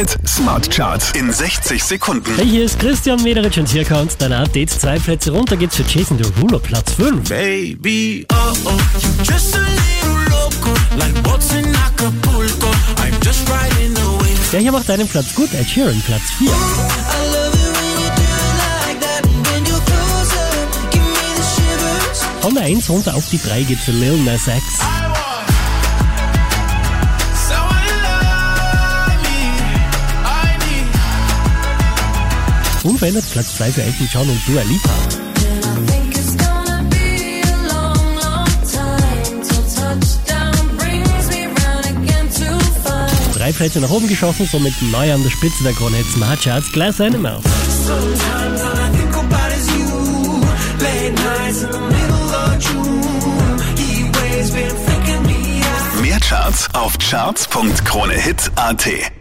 Hit Smart Charts in 60 Sekunden. Hey, hier ist Christian Mederich und hier kommt dein Update. Zwei Plätze runter geht's für Jason Derulo, Platz 5. Baby, oh oh, you just a little loco, like boats in Acapulco. I'm just riding the wave. Der hier macht einen Platz gut, Ed Sheeran, Platz 4. I love it when you do it like that. When you're closer, give me the shivers. Von der 1 runter auf die 3 geht's für Lil Nas X. Unverändert Platz 2 für Elton John und Dua Lipa. Drei Plätze nach oben geschossen, somit neu an der Spitze der Krone Smart Charts, Glass Animals. Mehr Charts auf charts.kronehit.at.